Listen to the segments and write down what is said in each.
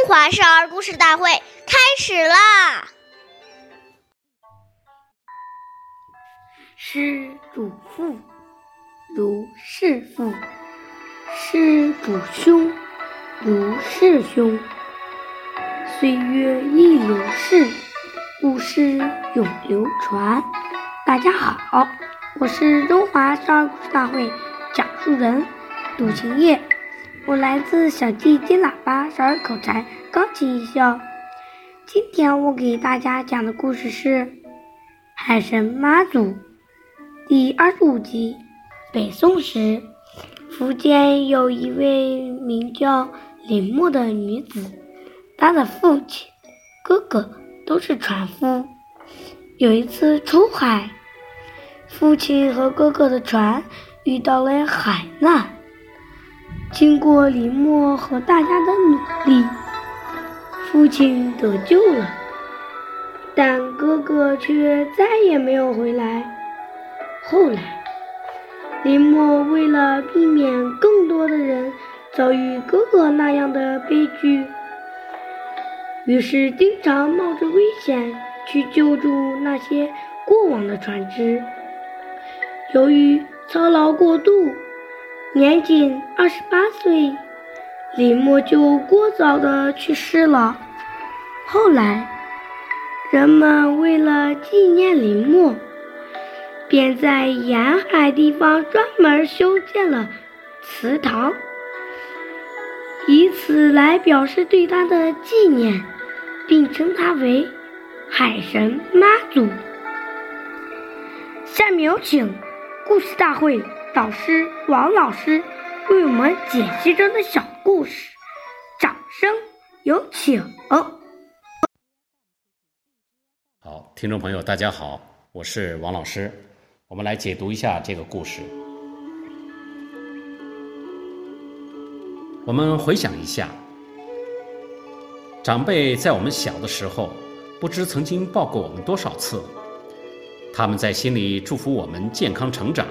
中华少儿故事大会开始啦！师主父，如是父；师主兄，如是兄。岁月易流逝，故事永流传。大家好，我是中华少儿故事大会讲述人杜晴叶。我来自小弟金喇叭少儿口才钢琴艺校。今天我给大家讲的故事是《海神妈祖》第二十五集。北宋时，福建有一位名叫林默的女子，她的父亲、哥哥都是船夫。有一次出海，父亲和哥哥的船遇到了海难。经过林默和大家的努力，父亲得救了，但哥哥却再也没有回来。后来，林默为了避免更多的人遭遇哥哥那样的悲剧，于是经常冒着危险去救助那些过往的船只。由于操劳过度，年仅二十八岁，林默就过早的去世了。后来，人们为了纪念林默，便在沿海地方专门修建了祠堂，以此来表示对他的纪念，并称他为海神妈祖。下面有请故事大会。导师王老师为我们解析中的小故事，掌声有请。好，听众朋友，大家好，我是王老师，我们来解读一下这个故事。我们回想一下，长辈在我们小的时候，不知曾经抱过我们多少次，他们在心里祝福我们健康成长。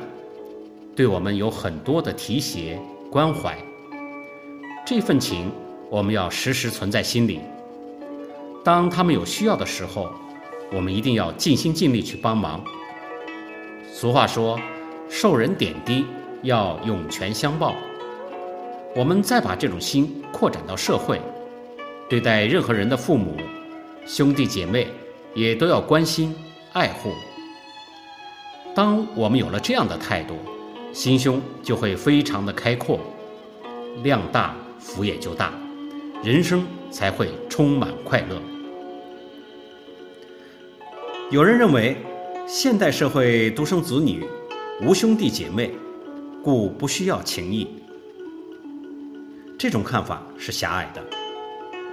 对我们有很多的提携关怀，这份情我们要时时存在心里。当他们有需要的时候，我们一定要尽心尽力去帮忙。俗话说，受人点滴要涌泉相报。我们再把这种心扩展到社会，对待任何人的父母、兄弟姐妹，也都要关心爱护。当我们有了这样的态度，心胸就会非常的开阔，量大福也就大，人生才会充满快乐。有人认为，现代社会独生子女无兄弟姐妹，故不需要情谊。这种看法是狭隘的、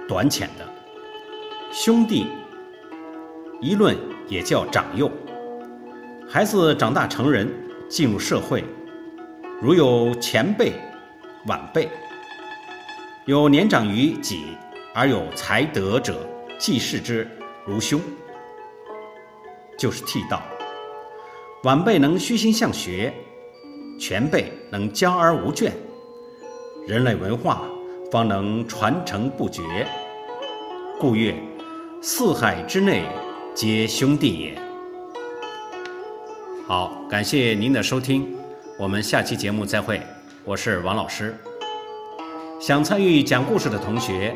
短浅的。兄弟一论也叫长幼，孩子长大成人，进入社会。如有前辈、晚辈，有年长于己而有才德者，既视之如兄，就是替道；晚辈能虚心向学，前辈能教而无倦，人类文化方能传承不绝。故曰：四海之内皆兄弟也。好，感谢您的收听。我们下期节目再会，我是王老师。想参与讲故事的同学，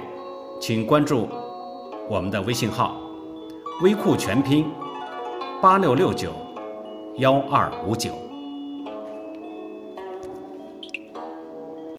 请关注我们的微信号“微库全拼八六六九幺二五九”。